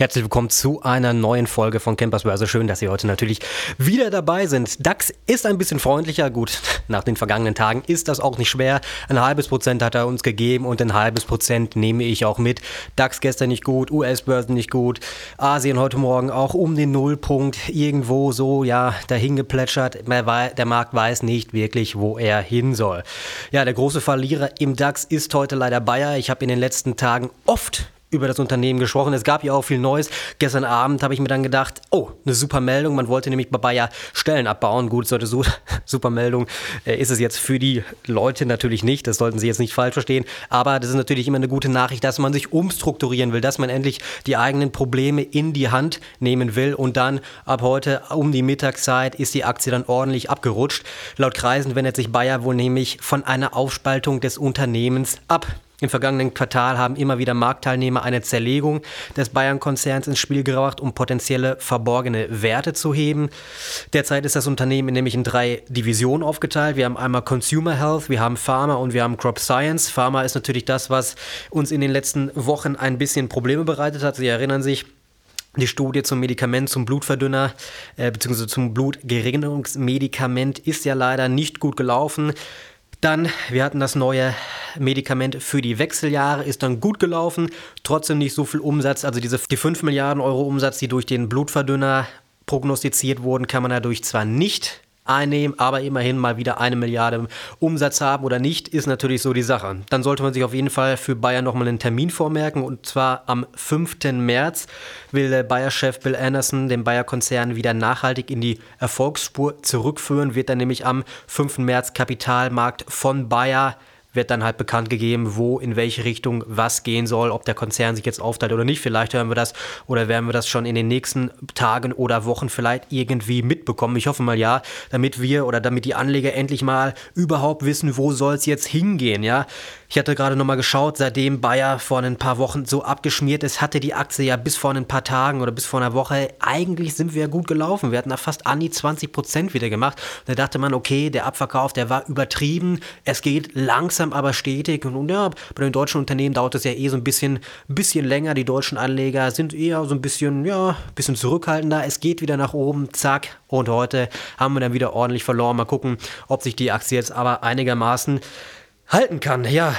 Herzlich willkommen zu einer neuen Folge von Campers Börse. Schön, dass Sie heute natürlich wieder dabei sind. DAX ist ein bisschen freundlicher. Gut, nach den vergangenen Tagen ist das auch nicht schwer. Ein halbes Prozent hat er uns gegeben und ein halbes Prozent nehme ich auch mit. DAX gestern nicht gut, US-Börsen nicht gut, Asien heute Morgen auch um den Nullpunkt irgendwo so, ja, dahin geplätschert. Der Markt weiß nicht wirklich, wo er hin soll. Ja, der große Verlierer im DAX ist heute leider Bayer. Ich habe in den letzten Tagen oft über das Unternehmen gesprochen. Es gab ja auch viel Neues. Gestern Abend habe ich mir dann gedacht, oh, eine super Meldung. Man wollte nämlich bei Bayer Stellen abbauen. Gut, sollte so super Meldung äh, ist es jetzt für die Leute natürlich nicht. Das sollten Sie jetzt nicht falsch verstehen. Aber das ist natürlich immer eine gute Nachricht, dass man sich umstrukturieren will, dass man endlich die eigenen Probleme in die Hand nehmen will. Und dann ab heute um die Mittagszeit ist die Aktie dann ordentlich abgerutscht. Laut Kreisen wendet sich Bayer wohl nämlich von einer Aufspaltung des Unternehmens ab. Im vergangenen Quartal haben immer wieder Marktteilnehmer eine Zerlegung des Bayern-Konzerns ins Spiel gebracht, um potenzielle verborgene Werte zu heben. Derzeit ist das Unternehmen nämlich in drei Divisionen aufgeteilt. Wir haben einmal Consumer Health, wir haben Pharma und wir haben Crop Science. Pharma ist natürlich das, was uns in den letzten Wochen ein bisschen Probleme bereitet hat. Sie erinnern sich, die Studie zum Medikament, zum Blutverdünner äh, bzw. zum Blutgerinnungsmedikament ist ja leider nicht gut gelaufen. Dann, wir hatten das neue Medikament für die Wechseljahre, ist dann gut gelaufen, trotzdem nicht so viel Umsatz. Also diese, die 5 Milliarden Euro Umsatz, die durch den Blutverdünner prognostiziert wurden, kann man dadurch zwar nicht einnehmen, aber immerhin mal wieder eine Milliarde Umsatz haben oder nicht, ist natürlich so die Sache. Dann sollte man sich auf jeden Fall für Bayern nochmal einen Termin vormerken und zwar am 5. März will der Bayer-Chef Bill Anderson den Bayer-Konzern wieder nachhaltig in die Erfolgsspur zurückführen, wird dann nämlich am 5. März Kapitalmarkt von Bayer wird dann halt bekannt gegeben, wo in welche Richtung was gehen soll, ob der Konzern sich jetzt aufteilt oder nicht. Vielleicht hören wir das oder werden wir das schon in den nächsten Tagen oder Wochen vielleicht irgendwie mitbekommen. Ich hoffe mal ja, damit wir oder damit die Anleger endlich mal überhaupt wissen, wo soll es jetzt hingehen, ja. Ich hatte gerade nochmal geschaut, seitdem Bayer vor ein paar Wochen so abgeschmiert ist, hatte die Aktie ja bis vor ein paar Tagen oder bis vor einer Woche, eigentlich sind wir ja gut gelaufen. Wir hatten da fast an die 20 Prozent wieder gemacht. Da dachte man, okay, der Abverkauf, der war übertrieben. Es geht langsam, aber stetig. Und, ja, bei den deutschen Unternehmen dauert es ja eh so ein bisschen, bisschen länger. Die deutschen Anleger sind eher so ein bisschen, ja, bisschen zurückhaltender. Es geht wieder nach oben, zack. Und heute haben wir dann wieder ordentlich verloren. Mal gucken, ob sich die Aktie jetzt aber einigermaßen halten kann. Ja,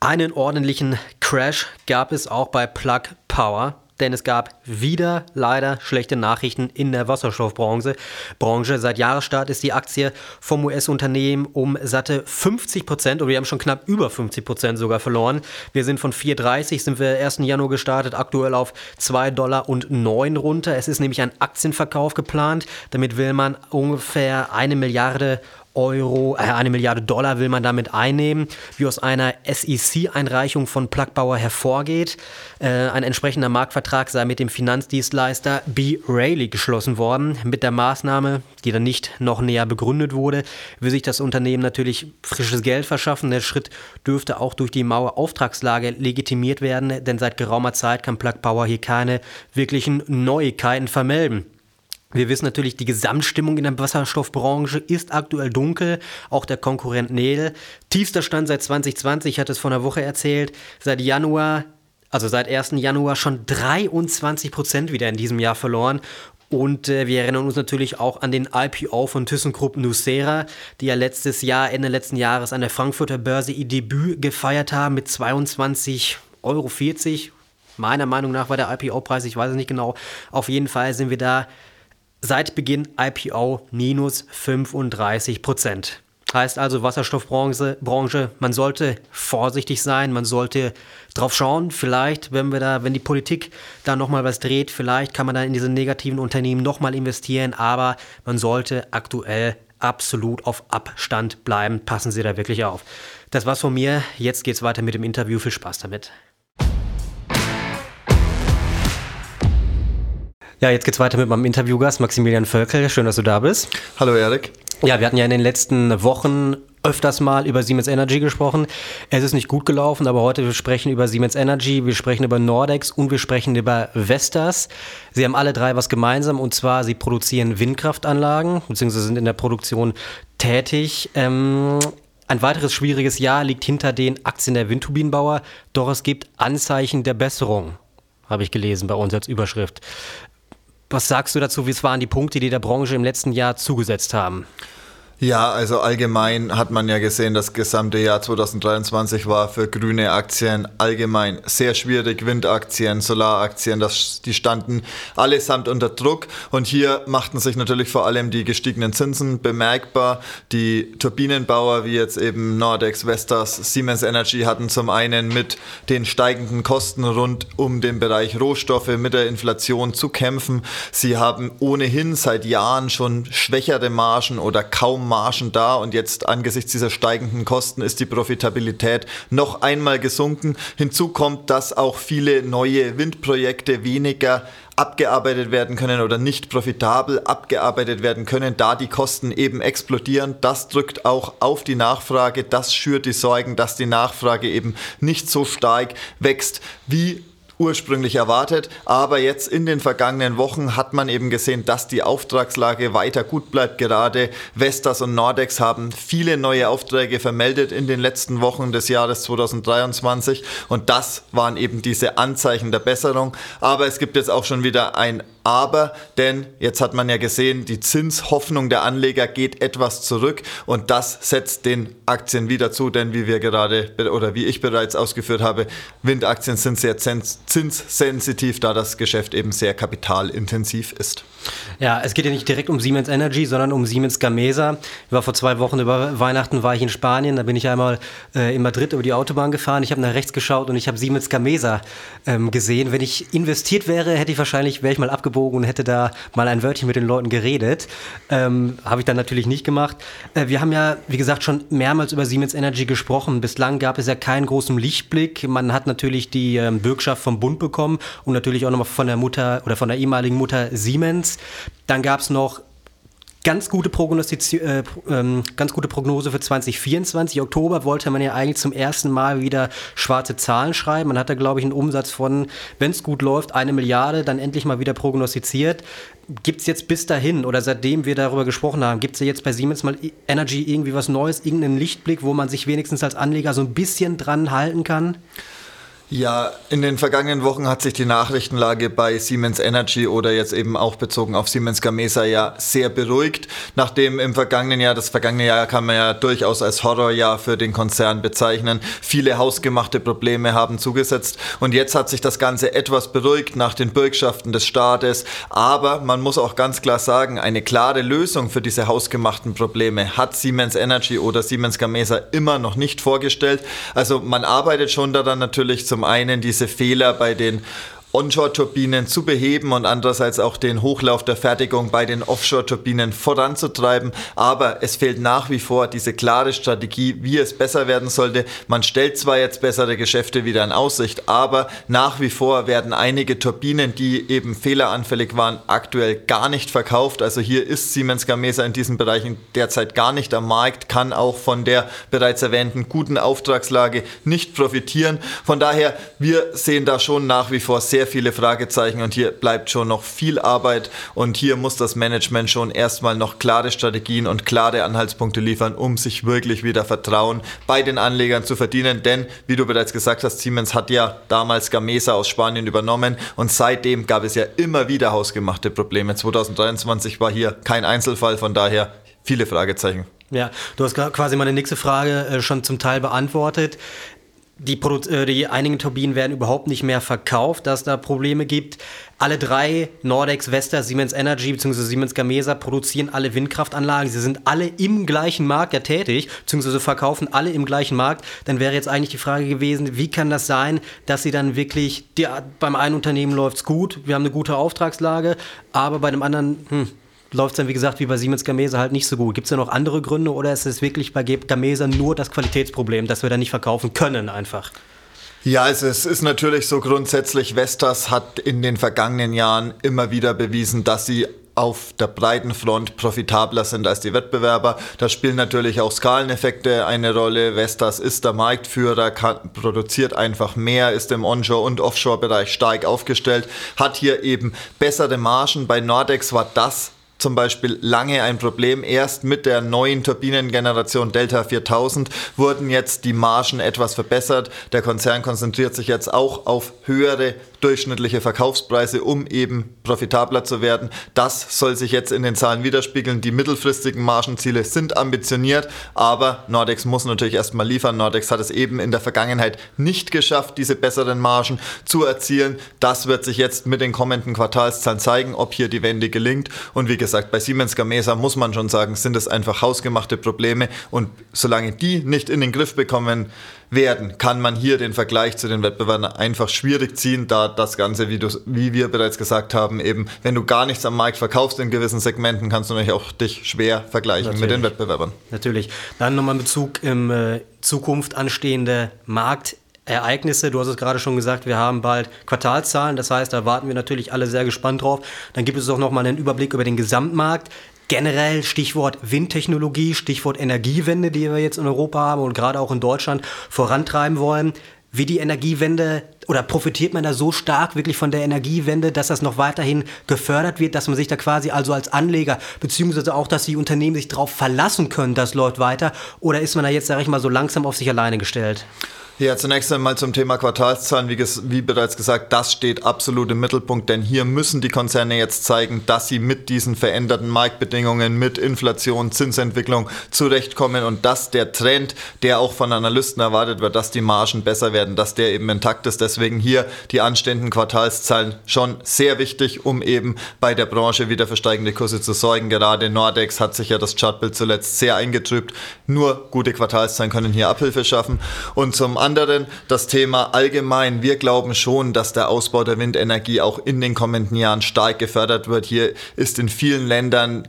einen ordentlichen Crash gab es auch bei Plug Power denn es gab wieder leider schlechte Nachrichten in der Wasserstoffbranche. Branche. Seit Jahresstart ist die Aktie vom US-Unternehmen um satte 50 Prozent, oder wir haben schon knapp über 50 Prozent sogar verloren. Wir sind von 4,30 sind wir 1. Januar gestartet, aktuell auf 2 Dollar und 9 runter. Es ist nämlich ein Aktienverkauf geplant. Damit will man ungefähr eine Milliarde Euro, äh, eine Milliarde Dollar will man damit einnehmen, wie aus einer SEC-Einreichung von Plugbauer hervorgeht. Äh, ein entsprechender Marktvertrag sei mit dem Finanzdienstleister B. Rayleigh geschlossen worden. Mit der Maßnahme, die dann nicht noch näher begründet wurde, will sich das Unternehmen natürlich frisches Geld verschaffen. Der Schritt dürfte auch durch die Mauer-Auftragslage legitimiert werden, denn seit geraumer Zeit kann Plug Power hier keine wirklichen Neuigkeiten vermelden. Wir wissen natürlich, die Gesamtstimmung in der Wasserstoffbranche ist aktuell dunkel. Auch der Konkurrent Nel. Tiefster Stand seit 2020, ich hatte es vor einer Woche erzählt. Seit Januar, also seit 1. Januar schon 23 Prozent wieder in diesem Jahr verloren. Und äh, wir erinnern uns natürlich auch an den IPO von ThyssenKrupp Nucera, die ja letztes Jahr, Ende letzten Jahres an der Frankfurter Börse ihr Debüt gefeiert haben mit 22,40 Euro. Meiner Meinung nach war der IPO-Preis, ich weiß es nicht genau. Auf jeden Fall sind wir da Seit Beginn IPO minus 35 Prozent. Heißt also Wasserstoffbranche, Branche, man sollte vorsichtig sein, man sollte drauf schauen, vielleicht, wenn wir da, wenn die Politik da nochmal was dreht, vielleicht kann man dann in diese negativen Unternehmen nochmal investieren, aber man sollte aktuell absolut auf Abstand bleiben. Passen Sie da wirklich auf. Das war's von mir. Jetzt geht's weiter mit dem Interview. Viel Spaß damit. Ja, jetzt geht's weiter mit meinem Interviewgast Maximilian Völkel. Schön, dass du da bist. Hallo Erik. Ja, wir hatten ja in den letzten Wochen öfters mal über Siemens Energy gesprochen. Es ist nicht gut gelaufen, aber heute wir sprechen über Siemens Energy, wir sprechen über Nordex und wir sprechen über Vestas. Sie haben alle drei was gemeinsam und zwar sie produzieren Windkraftanlagen beziehungsweise sind in der Produktion tätig. Ähm, ein weiteres schwieriges Jahr liegt hinter den Aktien der Windturbinenbauer, doch es gibt Anzeichen der Besserung, habe ich gelesen bei uns als Überschrift. Was sagst du dazu? Wie waren die Punkte, die der Branche im letzten Jahr zugesetzt haben? Ja, also allgemein hat man ja gesehen, das gesamte Jahr 2023 war für grüne Aktien allgemein sehr schwierig. Windaktien, Solaraktien, das, die standen allesamt unter Druck. Und hier machten sich natürlich vor allem die gestiegenen Zinsen bemerkbar. Die Turbinenbauer wie jetzt eben Nordex, Vestas, Siemens Energy hatten zum einen mit den steigenden Kosten rund um den Bereich Rohstoffe mit der Inflation zu kämpfen. Sie haben ohnehin seit Jahren schon schwächere Margen oder kaum Margen da und jetzt angesichts dieser steigenden Kosten ist die Profitabilität noch einmal gesunken. Hinzu kommt, dass auch viele neue Windprojekte weniger abgearbeitet werden können oder nicht profitabel abgearbeitet werden können, da die Kosten eben explodieren. Das drückt auch auf die Nachfrage, das schürt die Sorgen, dass die Nachfrage eben nicht so stark wächst, wie ursprünglich erwartet. Aber jetzt in den vergangenen Wochen hat man eben gesehen, dass die Auftragslage weiter gut bleibt. Gerade Vestas und Nordex haben viele neue Aufträge vermeldet in den letzten Wochen des Jahres 2023. Und das waren eben diese Anzeichen der Besserung. Aber es gibt jetzt auch schon wieder ein aber, denn jetzt hat man ja gesehen, die Zinshoffnung der Anleger geht etwas zurück und das setzt den Aktien wieder zu, denn wie wir gerade oder wie ich bereits ausgeführt habe, Windaktien sind sehr zinssensitiv, da das Geschäft eben sehr kapitalintensiv ist. Ja, es geht ja nicht direkt um Siemens Energy, sondern um Siemens Gamesa. Ich war vor zwei Wochen über Weihnachten war ich in Spanien, da bin ich einmal äh, in Madrid über die Autobahn gefahren. Ich habe nach rechts geschaut und ich habe Siemens Gamesa ähm, gesehen. Wenn ich investiert wäre, hätte ich wahrscheinlich wäre ich mal abgebogen und hätte da mal ein Wörtchen mit den Leuten geredet. Ähm, habe ich dann natürlich nicht gemacht. Äh, wir haben ja, wie gesagt, schon mehrmals über Siemens Energy gesprochen. Bislang gab es ja keinen großen Lichtblick. Man hat natürlich die ähm, Bürgschaft vom Bund bekommen und natürlich auch nochmal von der Mutter oder von der ehemaligen Mutter Siemens. Dann gab es noch ganz gute, äh, ähm, ganz gute Prognose für 2024. Oktober wollte man ja eigentlich zum ersten Mal wieder schwarze Zahlen schreiben. Man hat da, glaube ich, einen Umsatz von, wenn es gut läuft, eine Milliarde dann endlich mal wieder prognostiziert. Gibt es jetzt bis dahin oder seitdem wir darüber gesprochen haben, gibt es ja jetzt bei Siemens mal Energy irgendwie was Neues, irgendeinen Lichtblick, wo man sich wenigstens als Anleger so ein bisschen dran halten kann? Ja, in den vergangenen Wochen hat sich die Nachrichtenlage bei Siemens Energy oder jetzt eben auch bezogen auf Siemens Gamesa ja sehr beruhigt, nachdem im vergangenen Jahr, das vergangene Jahr kann man ja durchaus als Horrorjahr für den Konzern bezeichnen, viele hausgemachte Probleme haben zugesetzt. Und jetzt hat sich das Ganze etwas beruhigt nach den Bürgschaften des Staates, aber man muss auch ganz klar sagen, eine klare Lösung für diese hausgemachten Probleme hat Siemens Energy oder Siemens Gamesa immer noch nicht vorgestellt. Also man arbeitet schon daran natürlich zum zum einen diese Fehler bei den Onshore-Turbinen zu beheben und andererseits auch den Hochlauf der Fertigung bei den Offshore-Turbinen voranzutreiben. Aber es fehlt nach wie vor diese klare Strategie, wie es besser werden sollte. Man stellt zwar jetzt bessere Geschäfte wieder in Aussicht, aber nach wie vor werden einige Turbinen, die eben fehleranfällig waren, aktuell gar nicht verkauft. Also hier ist Siemens Gamesa in diesen Bereichen derzeit gar nicht am Markt, kann auch von der bereits erwähnten guten Auftragslage nicht profitieren. Von daher, wir sehen da schon nach wie vor sehr sehr viele Fragezeichen und hier bleibt schon noch viel Arbeit und hier muss das Management schon erstmal noch klare Strategien und klare Anhaltspunkte liefern, um sich wirklich wieder Vertrauen bei den Anlegern zu verdienen. Denn, wie du bereits gesagt hast, Siemens hat ja damals Gamesa aus Spanien übernommen und seitdem gab es ja immer wieder hausgemachte Probleme. 2023 war hier kein Einzelfall, von daher viele Fragezeichen. Ja, du hast quasi meine nächste Frage äh, schon zum Teil beantwortet die, Produ äh, die einigen Turbinen werden überhaupt nicht mehr verkauft, dass da Probleme gibt. Alle drei, Nordex, Vestas, Siemens Energy bzw. Siemens Gamesa, produzieren alle Windkraftanlagen. Sie sind alle im gleichen Markt ja tätig, bzw. verkaufen alle im gleichen Markt. Dann wäre jetzt eigentlich die Frage gewesen, wie kann das sein, dass sie dann wirklich, die, beim einen Unternehmen läuft es gut, wir haben eine gute Auftragslage, aber bei dem anderen, hm, läuft es dann, wie gesagt, wie bei Siemens Gamesa halt nicht so gut. Gibt es da noch andere Gründe oder ist es wirklich bei Gamesa nur das Qualitätsproblem, dass wir da nicht verkaufen können einfach? Ja, es ist natürlich so grundsätzlich, Vestas hat in den vergangenen Jahren immer wieder bewiesen, dass sie auf der breiten Front profitabler sind als die Wettbewerber. Da spielen natürlich auch Skaleneffekte eine Rolle. Vestas ist der Marktführer, kann, produziert einfach mehr, ist im Onshore- und Offshore-Bereich stark aufgestellt, hat hier eben bessere Margen. Bei Nordex war das zum Beispiel lange ein Problem. Erst mit der neuen Turbinengeneration Delta 4000 wurden jetzt die Margen etwas verbessert. Der Konzern konzentriert sich jetzt auch auf höhere durchschnittliche Verkaufspreise, um eben profitabler zu werden. Das soll sich jetzt in den Zahlen widerspiegeln. Die mittelfristigen Margenziele sind ambitioniert, aber Nordex muss natürlich erstmal liefern. Nordex hat es eben in der Vergangenheit nicht geschafft, diese besseren Margen zu erzielen. Das wird sich jetzt mit den kommenden Quartalszahlen zeigen, ob hier die Wende gelingt. Und wie gesagt, bei Siemens Gamesa muss man schon sagen, sind es einfach hausgemachte Probleme und solange die nicht in den Griff bekommen werden, kann man hier den Vergleich zu den Wettbewerbern einfach schwierig ziehen, da das Ganze, wie, du, wie wir bereits gesagt haben, eben, wenn du gar nichts am Markt verkaufst in gewissen Segmenten, kannst du natürlich auch dich schwer vergleichen natürlich. mit den Wettbewerbern. Natürlich. Dann nochmal in Bezug im äh, Zukunft anstehende Markt Ereignisse. Du hast es gerade schon gesagt, wir haben bald Quartalzahlen. Das heißt, da warten wir natürlich alle sehr gespannt drauf. Dann gibt es auch noch mal einen Überblick über den Gesamtmarkt. Generell Stichwort Windtechnologie, Stichwort Energiewende, die wir jetzt in Europa haben und gerade auch in Deutschland vorantreiben wollen. Wie die Energiewende oder profitiert man da so stark wirklich von der Energiewende, dass das noch weiterhin gefördert wird, dass man sich da quasi also als Anleger, beziehungsweise auch, dass die Unternehmen sich darauf verlassen können, das läuft weiter? Oder ist man da jetzt, sage ich mal, so langsam auf sich alleine gestellt? Ja, zunächst einmal zum Thema Quartalszahlen. Wie, wie, bereits gesagt, das steht absolut im Mittelpunkt, denn hier müssen die Konzerne jetzt zeigen, dass sie mit diesen veränderten Marktbedingungen, mit Inflation, Zinsentwicklung zurechtkommen und dass der Trend, der auch von Analysten erwartet wird, dass die Margen besser werden, dass der eben intakt ist. Deswegen hier die anstehenden Quartalszahlen schon sehr wichtig, um eben bei der Branche wieder für steigende Kurse zu sorgen. Gerade Nordex hat sich ja das Chartbild zuletzt sehr eingetrübt. Nur gute Quartalszahlen können hier Abhilfe schaffen. Und zum anderen das Thema allgemein. Wir glauben schon, dass der Ausbau der Windenergie auch in den kommenden Jahren stark gefördert wird. Hier ist in vielen Ländern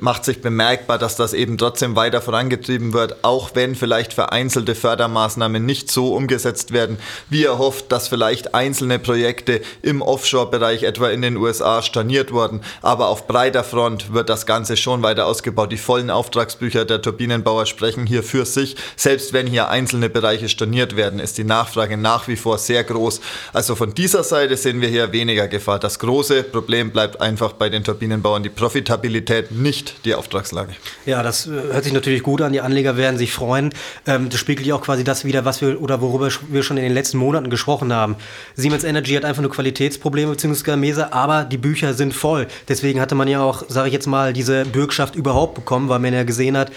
macht sich bemerkbar, dass das eben trotzdem weiter vorangetrieben wird, auch wenn vielleicht vereinzelte Fördermaßnahmen nicht so umgesetzt werden, wie erhofft, dass vielleicht einzelne Projekte im Offshore-Bereich etwa in den USA storniert wurden. Aber auf breiter Front wird das Ganze schon weiter ausgebaut. Die vollen Auftragsbücher der Turbinenbauer sprechen hier für sich. Selbst wenn hier einzelne Bereiche storniert werden, ist die Nachfrage nach wie vor sehr groß. Also von dieser Seite sehen wir hier weniger Gefahr. Das große Problem bleibt einfach bei den Turbinenbauern die Profitabilität nicht nicht die Auftragslage. Ja, das äh, hört sich natürlich gut an. Die Anleger werden sich freuen. Ähm, das spiegelt ja auch quasi das wieder, was wir oder worüber wir schon in den letzten Monaten gesprochen haben. Siemens Energy hat einfach nur Qualitätsprobleme bzw. Gamesa, aber die Bücher sind voll. Deswegen hatte man ja auch, sage ich jetzt mal, diese Bürgschaft überhaupt bekommen, weil man ja gesehen hat,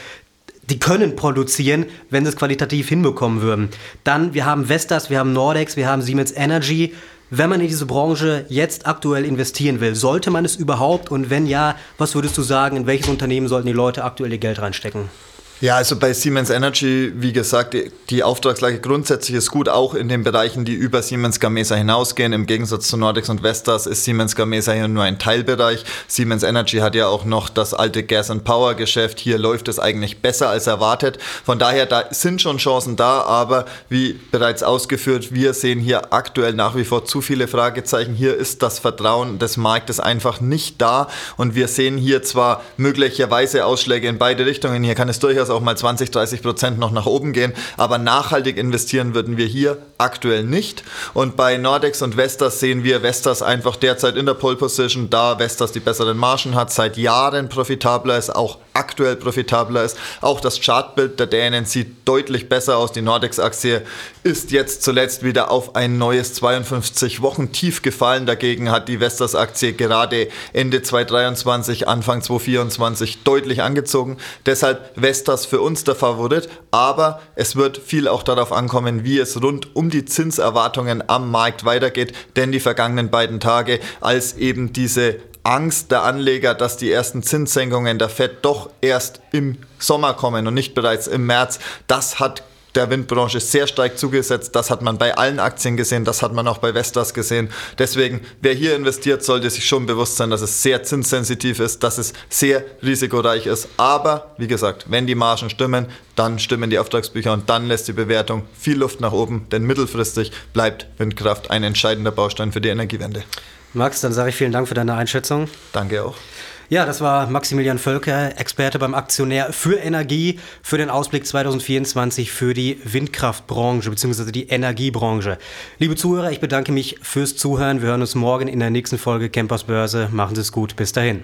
die können produzieren, wenn sie es qualitativ hinbekommen würden. Dann, wir haben Vestas, wir haben Nordex, wir haben Siemens Energy. Wenn man in diese Branche jetzt aktuell investieren will, sollte man es überhaupt? Und wenn ja, was würdest du sagen, in welches Unternehmen sollten die Leute aktuell ihr Geld reinstecken? Ja, also bei Siemens Energy, wie gesagt, die, die, Auftragslage grundsätzlich ist gut, auch in den Bereichen, die über Siemens Gamesa hinausgehen. Im Gegensatz zu Nordex und Vestas ist Siemens Gamesa hier nur ein Teilbereich. Siemens Energy hat ja auch noch das alte Gas and Power Geschäft. Hier läuft es eigentlich besser als erwartet. Von daher, da sind schon Chancen da, aber wie bereits ausgeführt, wir sehen hier aktuell nach wie vor zu viele Fragezeichen. Hier ist das Vertrauen des Marktes einfach nicht da und wir sehen hier zwar möglicherweise Ausschläge in beide Richtungen. Hier kann es durchaus auch mal 20, 30 Prozent noch nach oben gehen. Aber nachhaltig investieren würden wir hier aktuell nicht. Und bei Nordex und Vestas sehen wir Vestas einfach derzeit in der Pole Position, da Vestas die besseren Margen hat, seit Jahren profitabler ist, auch aktuell profitabler ist. Auch das Chartbild der Dänen sieht deutlich besser aus. Die Nordex-Aktie ist jetzt zuletzt wieder auf ein neues 52 Wochen Tief gefallen. Dagegen hat die Vestas-Aktie gerade Ende 2023, Anfang 2024 deutlich angezogen. Deshalb Vestas für uns der Favorit, aber es wird viel auch darauf ankommen, wie es rund die Zinserwartungen am Markt weitergeht, denn die vergangenen beiden Tage, als eben diese Angst der Anleger, dass die ersten Zinssenkungen der Fed doch erst im Sommer kommen und nicht bereits im März, das hat der Windbranche sehr stark zugesetzt. Das hat man bei allen Aktien gesehen, das hat man auch bei Vestas gesehen. Deswegen, wer hier investiert, sollte sich schon bewusst sein, dass es sehr zinssensitiv ist, dass es sehr risikoreich ist. Aber, wie gesagt, wenn die Margen stimmen, dann stimmen die Auftragsbücher und dann lässt die Bewertung viel Luft nach oben, denn mittelfristig bleibt Windkraft ein entscheidender Baustein für die Energiewende. Max, dann sage ich vielen Dank für deine Einschätzung. Danke auch. Ja, das war Maximilian Völker, Experte beim Aktionär für Energie, für den Ausblick 2024 für die Windkraftbranche bzw. die Energiebranche. Liebe Zuhörer, ich bedanke mich fürs Zuhören. Wir hören uns morgen in der nächsten Folge Campers Börse. Machen Sie es gut. Bis dahin.